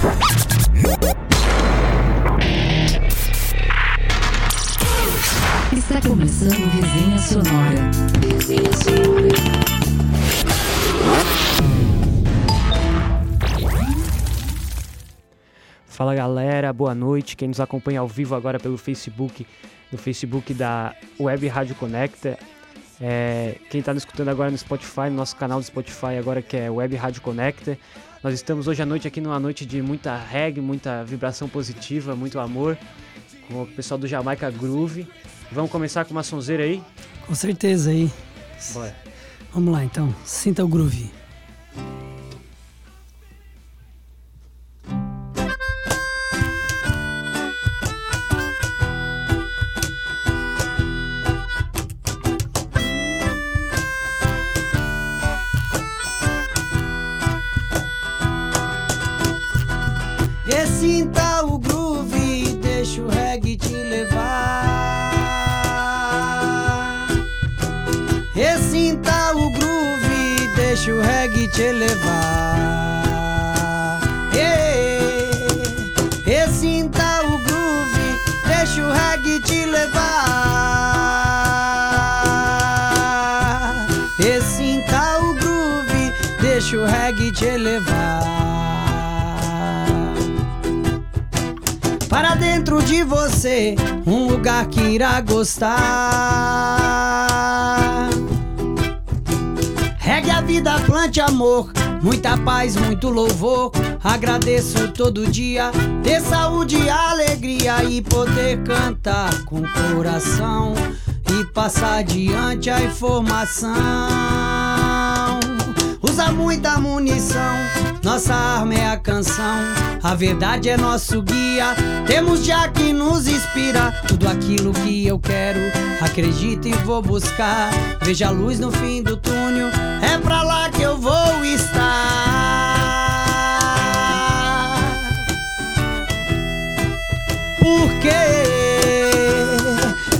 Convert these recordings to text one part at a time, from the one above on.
Está começando Resenha Sonora. Fala galera, boa noite. Quem nos acompanha ao vivo agora pelo Facebook, no Facebook da Web Rádio Conecta. É, quem está nos escutando agora no Spotify, no nosso canal do Spotify agora que é Web Rádio Conecta. Nós estamos hoje à noite aqui numa noite de muita reggae, muita vibração positiva, muito amor, com o pessoal do Jamaica Groove. Vamos começar com uma sonzeira aí? Com certeza aí. Bora. Vamos lá então, sinta o groove. Sinta o groove, deixa o reggae te levar. E sinta o groove, deixa o reggae te levar. E, e sinta o groove, deixa o reggae te levar. E sinta o groove, deixa o reggae te levar. De você, um lugar que irá gostar. Regue a vida, plante amor, muita paz, muito louvor. Agradeço todo dia, ter saúde alegria e poder cantar com coração e passar adiante a informação. Usa muita munição, nossa arma é a canção. A verdade é nosso guia, temos já que nos inspira. Tudo aquilo que eu quero, acredito e vou buscar. Veja a luz no fim do túnel, é pra lá que eu vou estar. Porque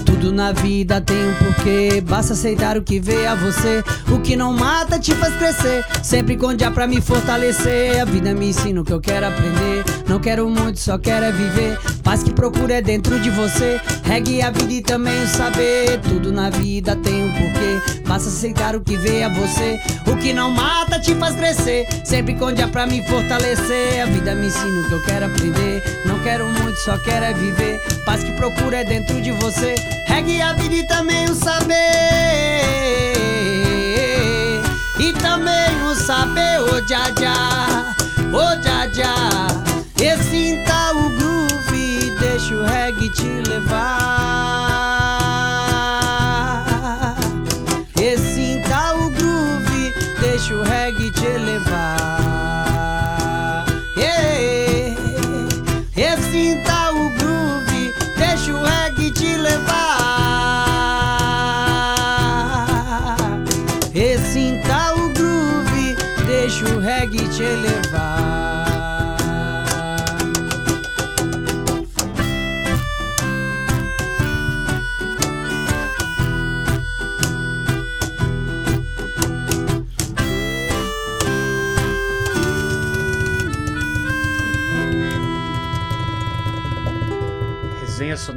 tudo na vida tem um porquê. Basta aceitar o que vê a você. O que não mata te faz crescer. Sempre conde pra me fortalecer. A vida me ensina o que eu quero aprender. Não quero muito, só quero é viver. Paz que procura é dentro de você. Regue a vida e também o saber. Tudo na vida tem um porquê. Basta aceitar o que vê a você. O que não mata te faz crescer. Sempre conde pra me fortalecer. A vida me ensina o que eu quero aprender. Não quero muito, só quero é viver. Paz que procura é dentro de você. Regue a vida e também o saber. E também o saber, ô oh, já já, ô oh, já já. E sinta o groove, deixa o reggae te levar.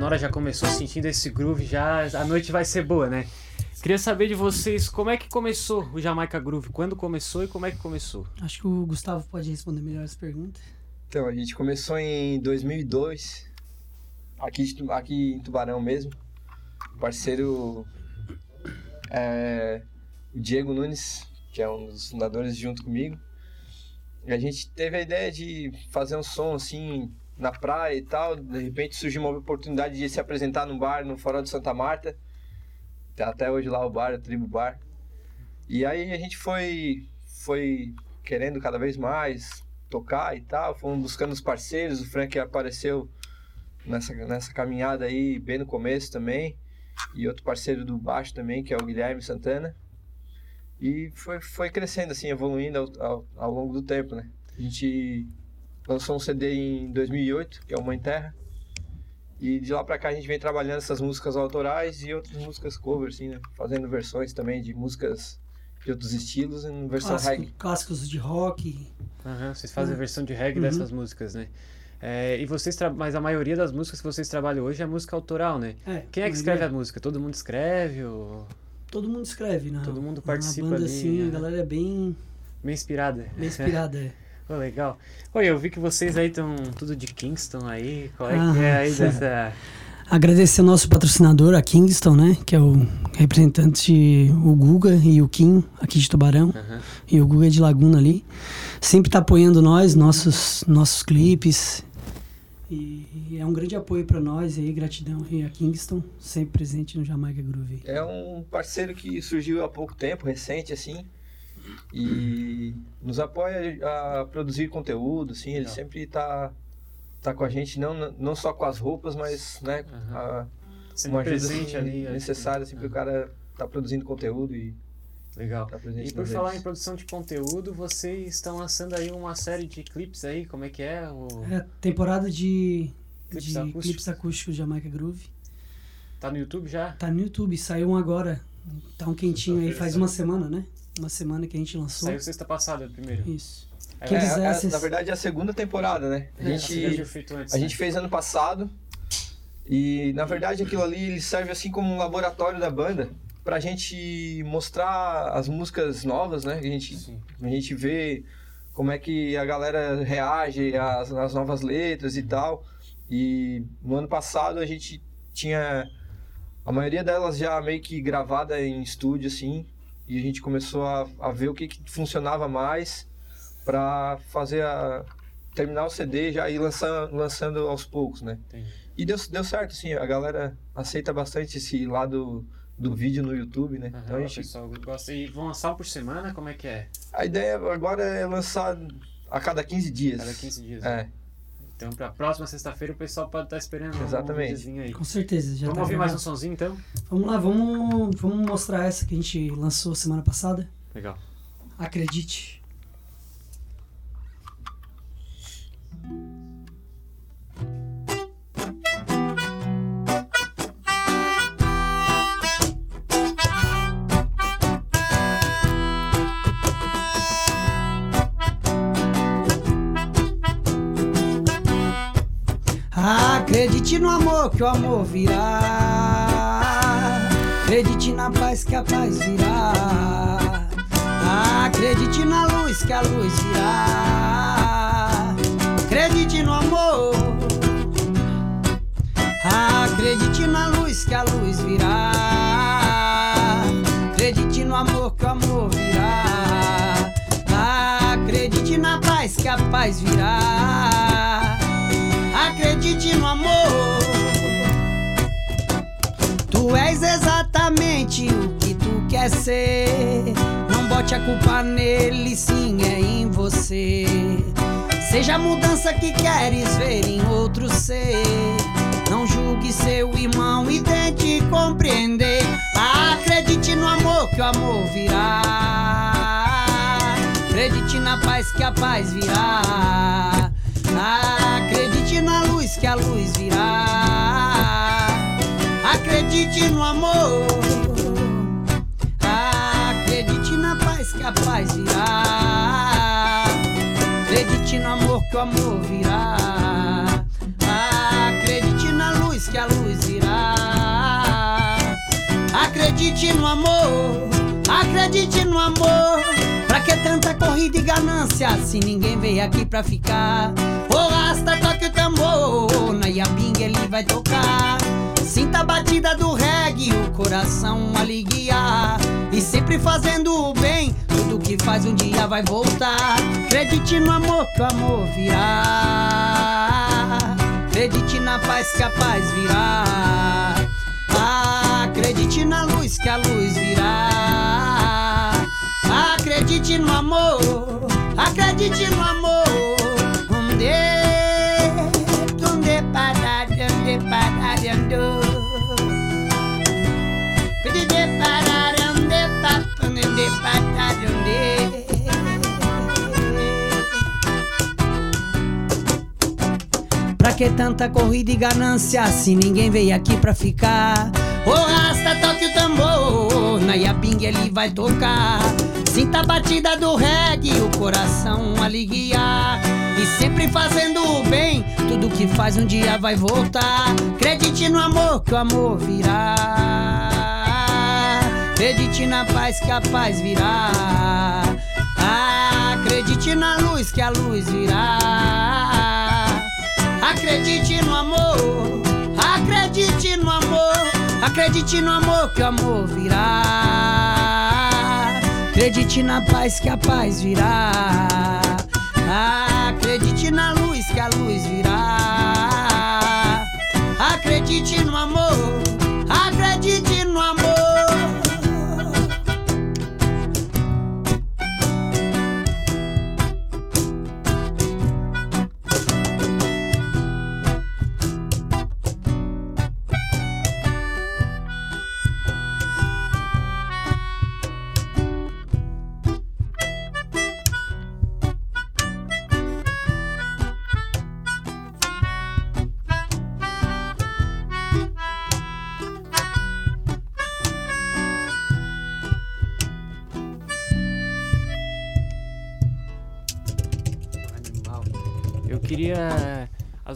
Sonora já começou sentindo esse groove, já a noite vai ser boa, né? Queria saber de vocês como é que começou o Jamaica Groove, quando começou e como é que começou? Acho que o Gustavo pode responder melhor essa pergunta. Então, a gente começou em 2002, aqui, aqui em Tubarão mesmo. O parceiro é o Diego Nunes, que é um dos fundadores, junto comigo. E a gente teve a ideia de fazer um som assim na praia e tal. De repente surgiu uma oportunidade de se apresentar num bar no Farol de Santa Marta. Tá até hoje lá o bar, o Tribo Bar. E aí a gente foi, foi querendo cada vez mais tocar e tal. Fomos buscando os parceiros. O Frank apareceu nessa, nessa caminhada aí bem no começo também. E outro parceiro do baixo também, que é o Guilherme Santana. E foi, foi crescendo, assim, evoluindo ao, ao, ao longo do tempo, né? A gente lançou um CD em 2008, que é o Mãe Terra. E de lá pra cá a gente vem trabalhando essas músicas autorais e outras músicas cover, assim, né? Fazendo versões também de músicas de outros estilos em versão Clássico- reggae. clássicos de rock, Aham, vocês fazem a versão de reggae Uhum. dessas músicas, né? É, e vocês mas a maioria das músicas que vocês trabalham hoje é música autoral, né? É, Quem é que escreve a música? Todo mundo escreve ou Todo mundo escreve, né? Todo mundo Na participa banda, ali, assim, é. a galera é bem, bem inspirada? bem inspirada. é. Pô, legal. Oi, eu vi que vocês aí estão tudo de Kingston aí. Qual é que Ah, é aí sim. dessa. Agradecer ao nosso patrocinador, a Kingston, né? Que é o representante, o Guga e o Kim, aqui de Tubarão. Aham. E o Guga é de Laguna ali. Sempre tá apoiando nós, nossos, nossos clipes. E é um grande apoio para nós aí, gratidão. E a Kingston, sempre presente no Jamaica Groove. É um parceiro que surgiu há pouco tempo, recente, assim. E nos apoia a produzir conteúdo, assim. Ele Legal. sempre tá, tá com a gente, não, não só com as roupas, mas, né, Aham. a, uma ajuda presente assim, ali. necessária, assim, Aham. para o cara tá produzindo conteúdo e Legal. tá presente E por falar em redes. produção de conteúdo, vocês estão lançando aí uma série de clipes aí, como é que é? O... É temporada de, Clipes de acústicos. clipes acústicos de Jamaica Groove. Tá no YouTube já? Tá no YouTube, saiu um agora. Tá um quentinho aí, faz uma semana, né? Uma semana que a gente lançou. Saiu sexta passada primeiro. Isso. É, Que É, é, na verdade é a segunda temporada, né? A É, gente, feito antes, a né? gente fez ano passado e na verdade aquilo ali ele serve assim como um laboratório da banda pra gente mostrar as músicas novas, né? A gente, Sim. a gente vê como é que a galera reage às, às novas letras e tal. E no ano passado a gente tinha a maioria delas já meio que gravada em estúdio assim, e a gente começou a, a ver o que, que funcionava mais pra fazer a terminar o CD já ir lançando, lançando aos poucos, né? Entendi. E deu, deu certo, assim, a galera aceita bastante esse lado do vídeo no YouTube, né? Aham, então a, gente, pessoal gosta. E vão lançar por semana? Como é que é? a ideia agora é lançar a cada 15 dias. Cada 15 dias. É, Então, pra próxima sexta-feira, o pessoal pode estar esperando um Exatamente. videozinho aí. Com certeza. Já Vamos tá ouvir mais um sonzinho, então? Vamos lá, vamos, vamos mostrar essa que a gente lançou semana passada. Legal. Acredite. Acredite no amor que o amor virá. Acredite na paz que a paz virá. Acredite na luz que a luz virá. Acredite no amor. Acredite na luz que a luz virá. Acredite no amor que o amor virá. Acredite na paz que a paz virá. Acredite no amor. Exatamente o que tu quer ser. Não bote a culpa nele, sim, é em você. Seja a mudança que queres ver em outro ser. Não julgue seu irmão e tente compreender. Acredite no amor que o amor virá. Acredite na paz que a paz virá. Acredite na luz que a luz virá. Acredite no amor. Acredite na paz que a paz virá. Acredite no amor que o amor virá. Acredite na luz que a luz virá. Acredite no amor. Acredite no amor. Que tanta corrida e ganância se ninguém veio aqui pra ficar? O rasta toque o tambor, na Yabing ele vai tocar. Sinta a batida do reggae, o coração aliviar. E sempre fazendo o bem, tudo que faz um dia vai voltar. Acredite no amor que o amor virá. Acredite na paz que a paz virá. Acredite na luz que a luz virá. Acredite no amor, acredite no amor. Onde, onde parar, onde parar, onde. Pra que tanta corrida e ganância se ninguém veio aqui pra ficar? O rasta toque o tambor, na Yaping ele vai tocar. Sinta a batida do reggae, o coração aliviar. E sempre fazendo o bem, tudo que faz um dia vai voltar. Acredite no amor, que o amor virá. Acredite na paz, que a paz virá. Acredite na luz, que a luz virá. Acredite no amor, acredite no amor, acredite no amor, que o amor virá. Acredite na paz, que a paz virá. Acredite na luz, que a luz virá. Acredite no amor,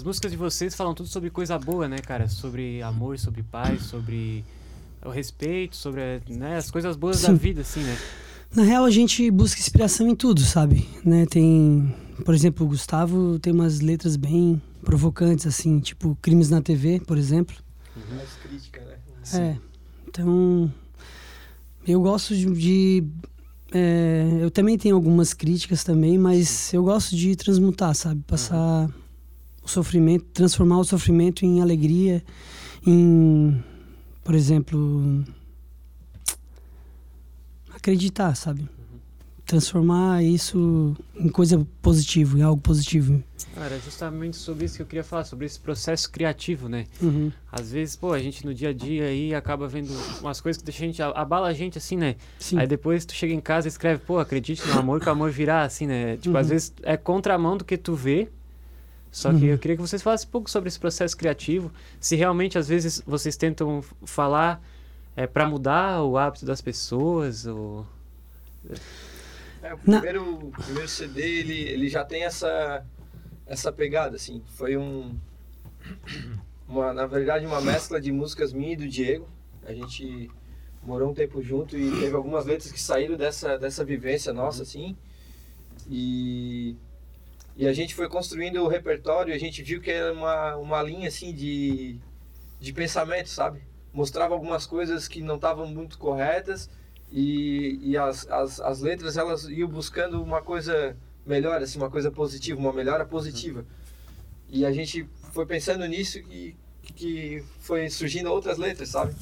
músicas de vocês falam tudo sobre coisa boa, né, cara? Sobre amor, sobre paz, sobre o respeito, sobre né, as coisas boas da Sim. vida, assim, né? Na real, a gente busca inspiração em tudo, sabe? Né? Tem, por exemplo, o Gustavo tem umas letras bem provocantes, assim, tipo Crimes na TV, por exemplo. Mais crítica, né? É. Então, eu gosto de. de, é, eu também tenho algumas críticas também, mas eu gosto de transmutar, sabe? Passar o sofrimento, transformar o sofrimento em alegria, em, por exemplo, acreditar, sabe? Transformar isso em coisa positiva, em algo positivo. Cara, é justamente sobre isso que eu queria falar, sobre esse processo criativo, né? Uhum. Às vezes, pô, a gente no dia a dia aí acaba vendo umas coisas que deixa a gente, abala a gente assim, né? Sim. Aí depois tu chega em casa e escreve, pô, acredite no amor que o amor virá, assim, né? Tipo, às Uhum. vezes é contramão do que tu vê. Só que Uhum. eu queria que vocês falassem um pouco sobre esse processo criativo. Se realmente, às vezes, vocês tentam falar é, para mudar o hábito das pessoas, ou... É, o primeiro, o primeiro CD, ele, ele já tem essa, essa pegada, assim. Foi um... Uma, na verdade, uma mescla de músicas minha e do Diego. A gente morou um tempo junto e teve algumas letras que saíram dessa, dessa vivência nossa, assim. E, e a gente foi construindo o repertório a gente viu que era uma, uma linha, assim, de, de pensamento, sabe? Mostrava algumas coisas que não estavam muito corretas e, e as, as, as letras elas iam buscando uma coisa melhor, assim, uma coisa positiva, uma melhora positiva. E a gente foi pensando nisso e que foi surgindo outras letras, sabe?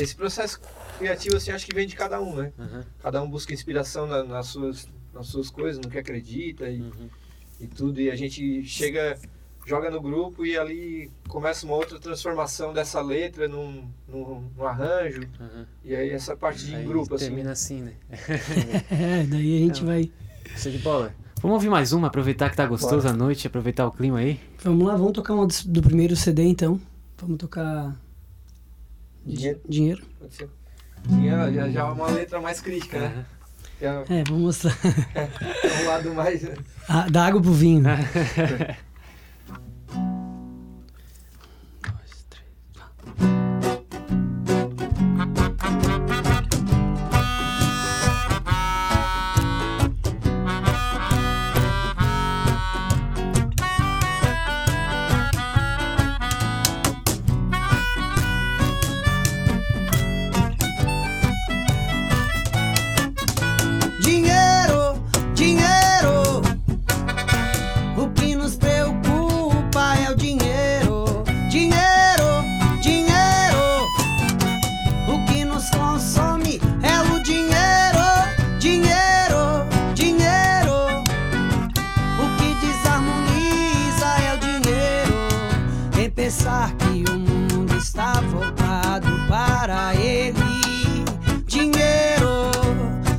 Esse processo criativo, assim, acho que vem de cada um, né? Uhum, Cada um busca inspiração na- nas, suas, nas suas coisas, no que acredita e, uhum. E tudo. E a gente chega, joga no grupo e ali começa uma outra transformação dessa letra num, num, num arranjo. Uhum. E aí essa parte de Aí grupo, assim. termina assim, né? É, daí a gente É. vai. De bola. Vamos ouvir mais uma, aproveitar que tá gostoso a noite, aproveitar o clima aí. Vamos lá, vamos tocar uma do, do primeiro CD então. Vamos tocar. Dinheiro. Dinheiro. Pode ser. Tinha já, já uma letra mais crítica, né? É, vamos mostrar. é um lado mais. Ah, da água pro vinho. pensar que o mundo está voltado para ele. Dinheiro,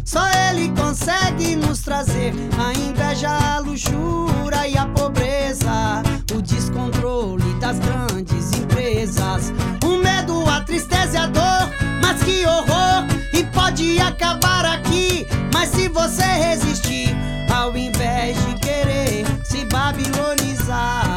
só ele consegue nos trazer a inveja, a luxúria e a pobreza. O descontrole das grandes empresas. O medo, a tristeza e a dor. Mas que horror! E pode acabar aqui. Mas se você resistir, ao invés de querer se babilonizar.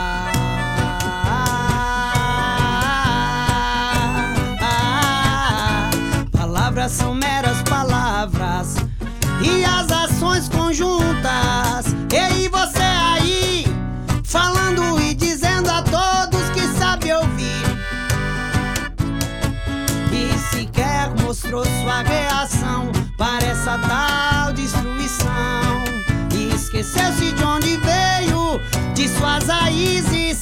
Esqueceu-se de onde veio, de suas raízes, raízes.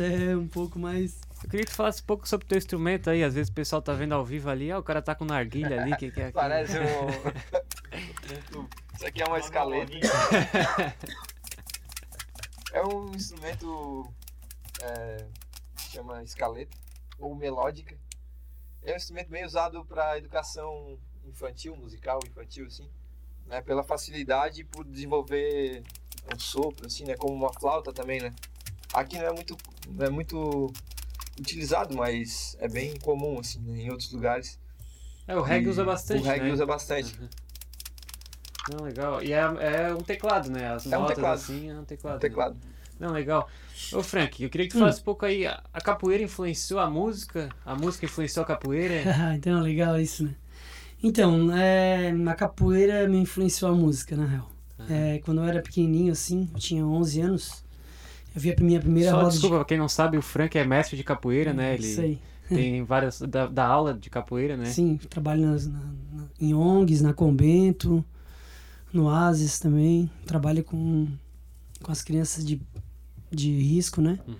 É, essa é um pouco mais. Eu queria que tu falasse um pouco sobre o teu instrumento aí. Às vezes o pessoal tá vendo ao vivo ali, ah, o cara tá com narguilha ali, que, que é aquilo? Parece um. Isso aqui é uma escaleta. É um instrumento. É, chama escaleta, ou melódica. É um instrumento bem usado para educação infantil, musical infantil, assim. Né, pela facilidade e por desenvolver um sopro, assim, né? Como uma flauta também, né? Aqui não é muito, não é muito utilizado, mas é bem comum, assim, né, em outros lugares. É, o reggae E usa bastante, O reggae né? usa bastante. Uhum. Não, legal. E é, é um teclado, né? As É um notas teclado. assim, é um teclado. né? Teclado. Não, legal. Ô Frank, eu queria que tu Hum. falasse um pouco aí, a a capoeira influenciou a música? A música influenciou a capoeira? então, legal isso, né? Então, é, a capoeira me influenciou a música, na real. É, quando eu era pequenininho, assim, eu tinha 11 anos, eu vi a minha primeira Só roda desculpa, pra quem não sabe, o Frank é mestre de capoeira, de... né? Ele aí. tem várias. da, da aula de capoeira, né? Sim, trabalho nas, na, na- em ONGs, na Convento, no Ases também. Trabalho com, com as crianças de, de risco, né? Uhum.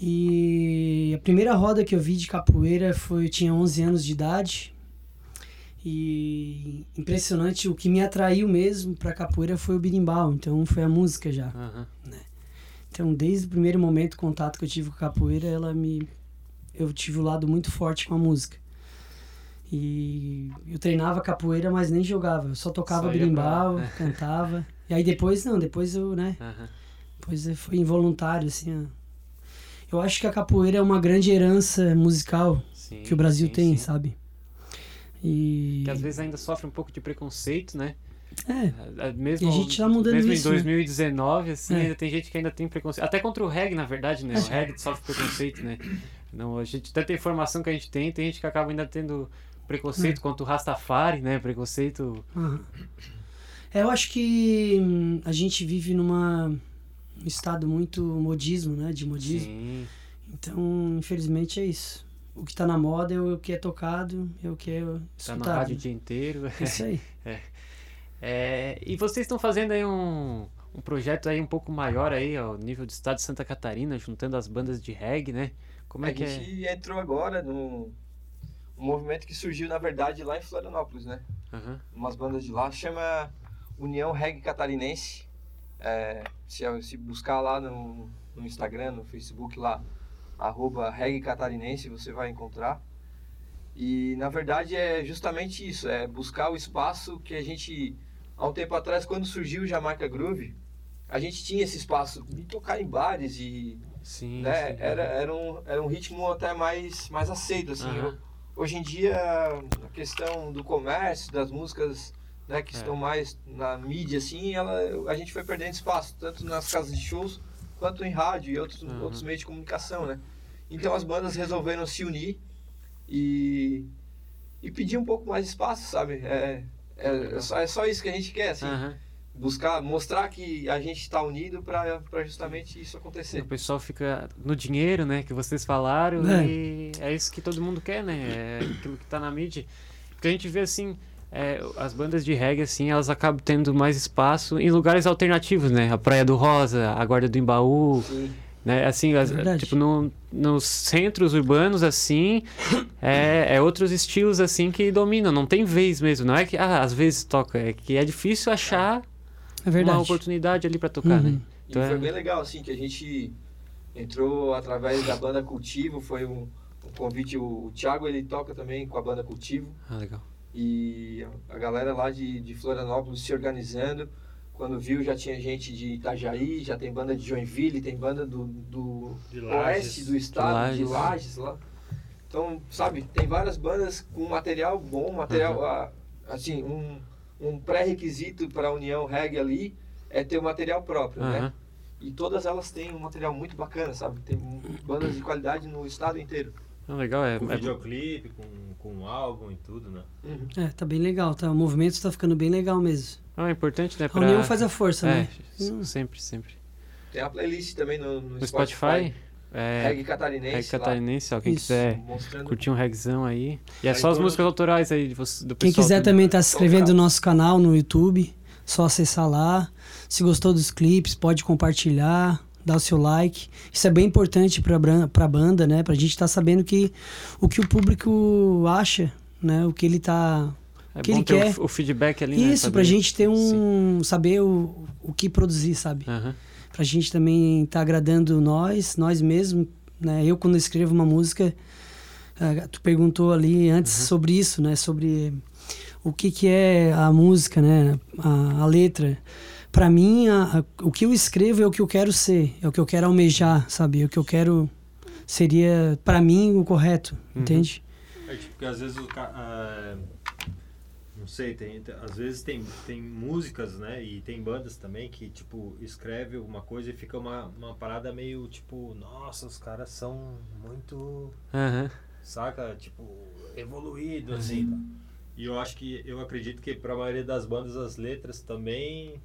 E a primeira roda que eu vi de capoeira foi eu tinha 11 anos de idade. E impressionante, o que me atraiu mesmo pra capoeira foi o birimbau, então foi a música já. Aham. Então, desde o primeiro momento contato que eu tive com a capoeira, ela me eu tive o lado muito forte com a música. E eu treinava capoeira, mas nem jogava, eu só tocava berimbau, pra- cantava. E aí depois não, depois eu, né, Aham. depois foi involuntário assim. Eu acho que a capoeira é uma grande herança musical Sim, que o Brasil sim, tem, sim. sabe? E Que às vezes ainda sofre um pouco de preconceito, né? É, É, Mesmo, E a gente tá mudando mesmo isso, em né? 2019, assim, É. ainda tem gente que ainda tem preconceito. Até contra o reggae, na verdade, né? O reggae sofre preconceito, né? Não, a gente, tanta informação que a gente tem, tem gente que acaba ainda tendo É. preconceito contra o Rastafari, né? Preconceito. Aham. É, eu acho que hum, a gente vive numa um estado muito modismo, né? De modismo. Sim. Então, infelizmente é isso. O que tá na moda é o que é tocado, é o que é Tá na escutado. rádio o dia inteiro. É Isso aí. É, e vocês estão fazendo aí um, um projeto aí um pouco maior aí, ao nível do estado de Santa Catarina, juntando as bandas de reggae, né? Como é a que é? gente entrou agora no um movimento que surgiu, na verdade, lá em Florianópolis, né? Aham. Umas bandas de lá, chama União Reggae Catarinense. É, se, se buscar lá no, no Instagram, no Facebook lá, arroba Reggae Catarinense, você vai encontrar. E na verdade é justamente isso, é buscar o espaço que a gente há um tempo atrás quando surgiu o Jamaica Groove, a gente tinha esse espaço de tocar em bares e Sim, né, sim. era, era, um, era um ritmo até mais, mais aceito, assim. Hoje em dia, a questão do comércio, das músicas né, que É. estão mais na mídia, assim, ela, a gente foi perdendo espaço, tanto nas casas de shows, quanto em rádio e outros, outros meios de comunicação, né? Então as bandas resolveram se unir e, e pedir um pouco mais de espaço, sabe? É, é, é só, é só isso que a gente quer, assim Aham. buscar, mostrar que a gente está unido para justamente isso acontecer. O pessoal fica no dinheiro, né? Que vocês falaram. É. E é isso que todo mundo quer, né? É aquilo que tá na mídia. Porque a gente vê assim. é, as bandas de reggae, assim, elas acabam tendo mais espaço em lugares alternativos, né? A Praia do Rosa, a Guarda do Embaú, Sim. Né? Assim, as- Verdade. tipo, no, nos centros urbanos, assim, é, é outros estilos, assim, que dominam. Não tem vez mesmo. Não é que, ah, às vezes toca. É que é difícil achar É verdade. uma oportunidade ali pra tocar, né? Uhum. E Então foi é- bem legal, assim, que a gente entrou através da banda Cultivo, foi um, um convite, o, o Thiago ele toca também com a banda Cultivo, Ah, legal. e a galera lá de, de Florianópolis se organizando, quando viu já tinha gente de Itajaí, já tem banda de Joinville, tem banda do, do De oeste do estado, de Lages. Lages lá. Então, sabe, tem várias bandas com material bom, material, Uhum. assim, um, um pré-requisito para a União Reggae ali é ter o material próprio, né? Aham. E todas elas têm um material muito bacana, sabe? Tem bandas de qualidade no estado inteiro. Legal, é, Com é- videoclipe, com, com álbum e tudo, né? É, tá bem legal, tá? O movimento tá ficando bem legal mesmo. Ah, é importante, né? A Pra... união faz a força, é, né? Hum. sempre, sempre. Tem a playlist também no, no No Spotify, é, Reggae Catarinense. reggae catarinense, ó, quem Isso. quiser mostrando curtir um reggaezão aí. E é Aí só as músicas autorais aí do Quem pessoal. quiser tudo. também tá se inscrevendo no nosso canal no YouTube, só acessar lá. Se gostou dos clipes, pode compartilhar, dar o seu like. Isso é bem importante pra, bran- pra banda, né? Pra gente estar sabendo que o que o público acha, né? O que ele tá É que bom ele ter o quer. f- O, feedback ali, né? Isso, saber- pra gente ter Sim. um. saber o, o que produzir, sabe? Aham. Pra gente também estar agradando nós, nós mesmos, né? Eu quando escrevo uma música, ah, tu perguntou ali antes Uhum. sobre isso, né? Sobre o que que é a música, né? A, a letra. Pra mim, a- a- o que eu escrevo é o que eu quero ser, é o que eu quero almejar, sabe? É o que eu quero seria pra mim o correto, Uhum. entende? É tipo, porque às vezes o cara. Não sei, tem, às vezes tem, tem músicas, né? E tem bandas também que, tipo, escreve alguma coisa e fica uma, uma parada meio tipo, nossa, os caras são muito. Aham. saca? Tipo, evoluído, assim. tá? E eu acho que, eu acredito que pra maioria das bandas as letras também,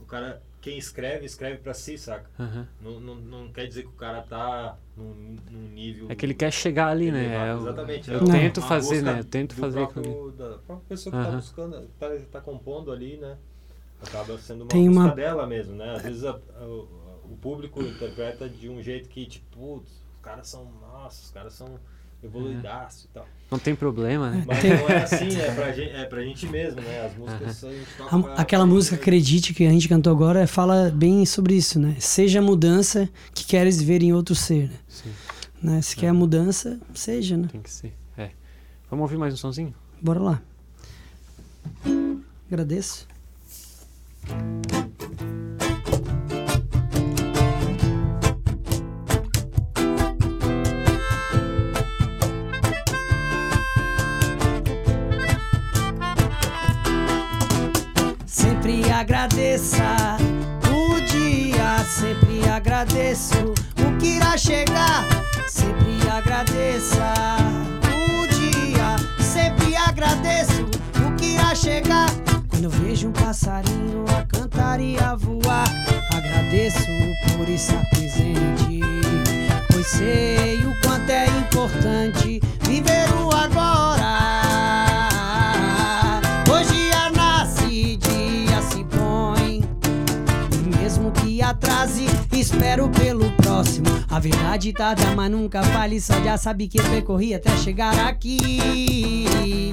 o cara, quem escreve, escreve pra si, saca? aham. Não, não, não quer dizer que o cara tá num, num nível... É que ele quer chegar ali, né? elevado. É Exatamente. Eu é uma- tento fazer, né? Eu tento fazer próprio- da própria pessoa que tá Aham. buscando, tá, tá compondo ali, né? Acaba sendo uma Tem busca uma- dela mesmo, né? Às vezes a- a- o, o público interpreta de um jeito que, tipo, putz, os caras são, nossa, os caras são evoluidaço e tal. Não tem problema, né? Mas Tem- não é assim, é pra, gente, é pra gente mesmo, né? As músicas a gente toca A- pra- aquela pra música gente Acredite que a gente cantou agora fala bem sobre isso, né? Seja a mudança que queres ver em outro ser, né? Sim, né? Se quer a mudança, seja, né? tem que ser. É. Vamos ouvir mais um sonzinho? Bora lá. Agradeço. Agradeça o dia, sempre agradeço o que irá chegar. Sempre agradeça o dia, sempre agradeço o que irá chegar. Quando eu vejo um passarinho a cantar e a voar, agradeço por estar presente. Pois sei o quanto é importante A verdade tá tarda, mas nunca fale, só já sabe que percorri até chegar aqui.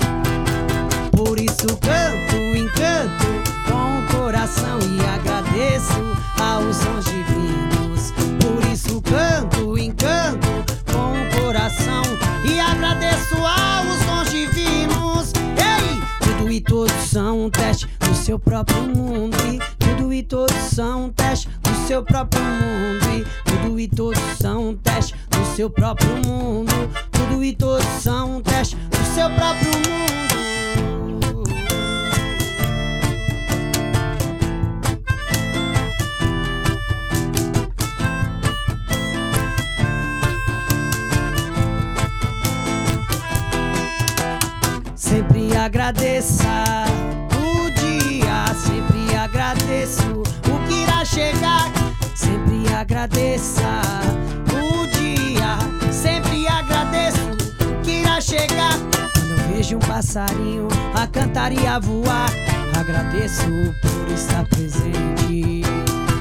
Por isso canto, encanto com o coração e agradeço aos sons divinos. Por isso canto, encanto com o coração e agradeço aos sons divinos. Ei, tudo e todos são um teste do seu próprio mundo. E tudo e todos são um teste seu próprio mundo. E tudo e todos são um teste do seu próprio mundo. Tudo e todos são um teste do seu próprio mundo. Sempre agradeça agradeça o dia, sempre agradeço que irá chegar. Quando eu vejo um passarinho a cantar e a voar, agradeço por estar presente.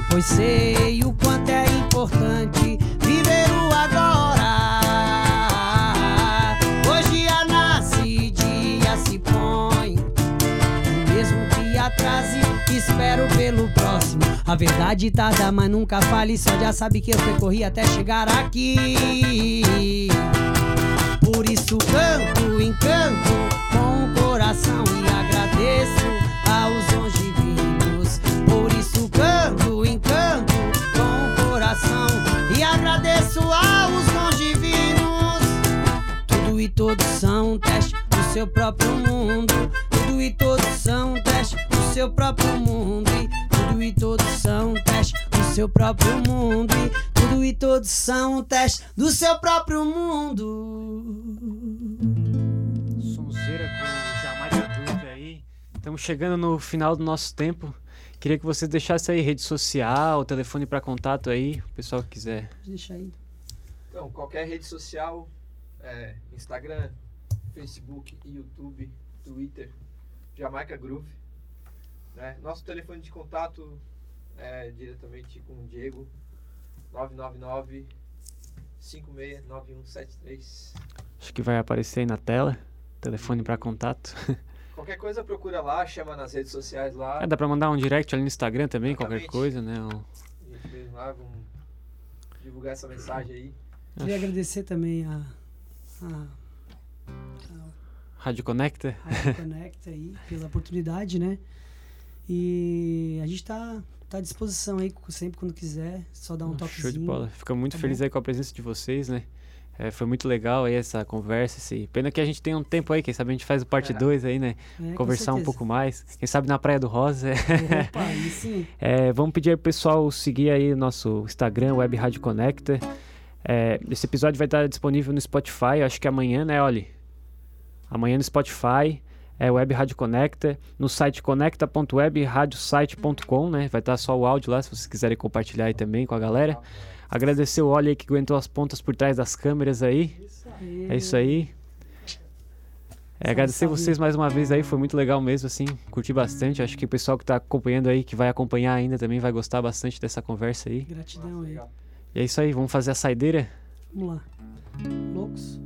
Pois sei o quanto é importante A verdade tarda, mas nunca fale. Só já sabe que eu percorri até chegar aqui. Por isso canto, encanto com o coração e agradeço aos longivinos. Por isso canto, encanto com o coração e agradeço aos longivinos. Tudo e todos são teste do seu próprio mundo. Tudo e todos são teste do seu próprio mundo. E tudo e todos são um teste do seu próprio mundo. E tudo e todos são um teste do seu próprio mundo. Sonzeira com o Jamaica Groove aí. Estamos chegando no final do nosso tempo. Queria que você deixasse aí rede social, telefone para contato aí, o pessoal que quiser. Deixa aí. Então, qualquer rede social, é, Instagram, Facebook, YouTube, Twitter, Jamaica Groove. Né? Nosso telefone de contato é diretamente com o Diego, 999 569173. Acho que vai aparecer aí na tela. Telefone para contato. Qualquer coisa procura lá, chama nas redes sociais lá. É, dá pra mandar um direct ali no Instagram também, qualquer Exatamente. coisa, né? Um- A gente mesmo lá, vamos divulgar essa mensagem aí. Queria agradecer também a, a Rádio Conecta. Rádio Conecta aí pela oportunidade, né? E a gente tá, tá à disposição aí sempre quando quiser, só dar um toquezinho. Show de bola. Fico muito Tá feliz bom? aí com a presença de vocês, né? É, foi muito legal aí essa conversa. Esse... Pena que a gente tem um tempo aí, quem sabe a gente faz o parte É. 2 aí, né? É, Conversar um pouco mais. Quem sabe na Praia do Rosa. Opa, aí sim. É, vamos pedir aí pro pessoal seguir aí o nosso Instagram, Web Rádio Conecta. É, esse episódio vai estar disponível no Spotify, acho que amanhã, né, Oli? Amanhã no Spotify, é Web Rádio Conecta, no site conecta.webradiosite.com, né? Vai estar só o áudio lá, se vocês quiserem compartilhar aí também com a galera. Agradecer o Oli aí que aguentou as pontas por trás das câmeras aí. É isso aí. É, agradecer vocês mais uma vez aí, foi muito legal mesmo, assim, curti bastante. Acho que o pessoal que tá acompanhando aí, que vai acompanhar ainda também, vai gostar bastante dessa conversa aí. Gratidão aí. E é isso aí, vamos fazer a saideira? Vamos lá. Loucos?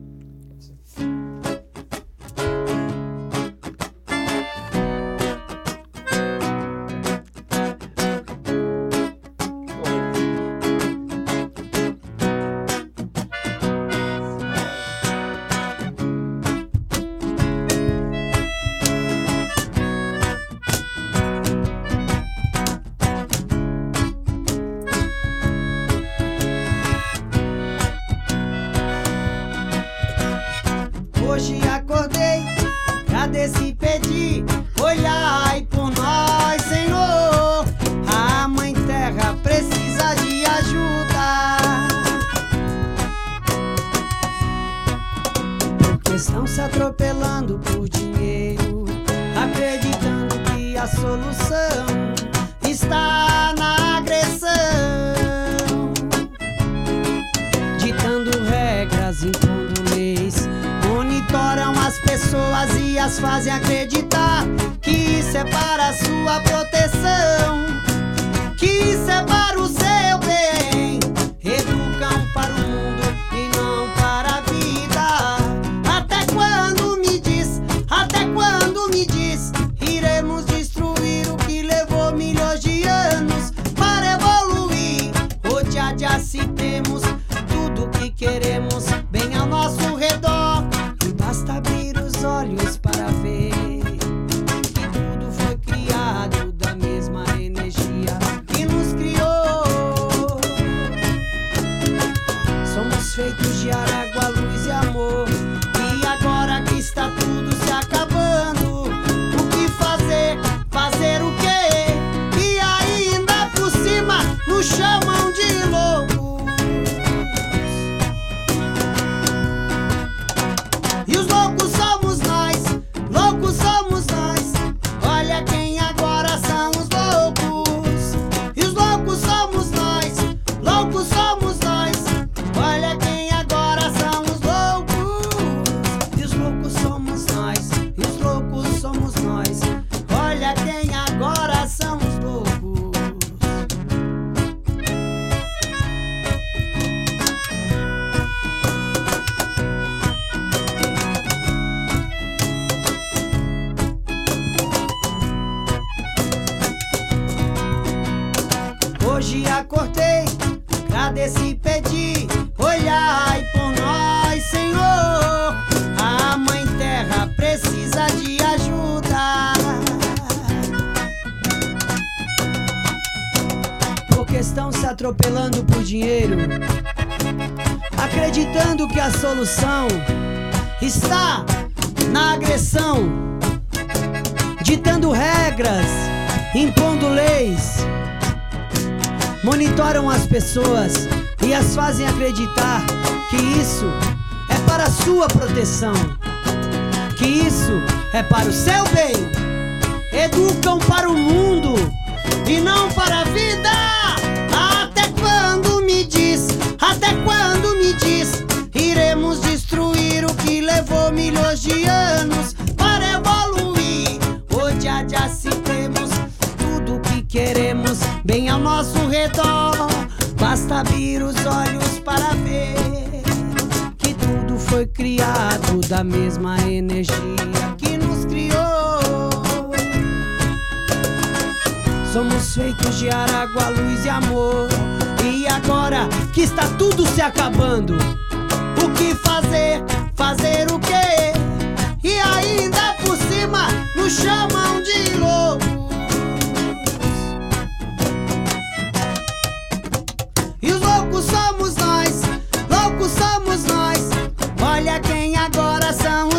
Yeah. Atropelando por dinheiro, acreditando que a solução está na agressão, ditando regras, impondo leis, monitoram as pessoas e as fazem acreditar que isso é para sua proteção, que isso é para o seu bem. Educam para o mundo e não para a vida. 20 anos para evoluir. Hoje já se temos tudo que queremos bem ao nosso redor. Basta abrir os olhos para ver que tudo foi criado da mesma energia que nos criou. Somos feitos de água, luz e amor. E agora que está tudo se acabando, o que fazer? Fazer o quê? E ainda por cima nos chamam de loucos. E os loucos somos nós, loucos somos nós. Olha quem agora são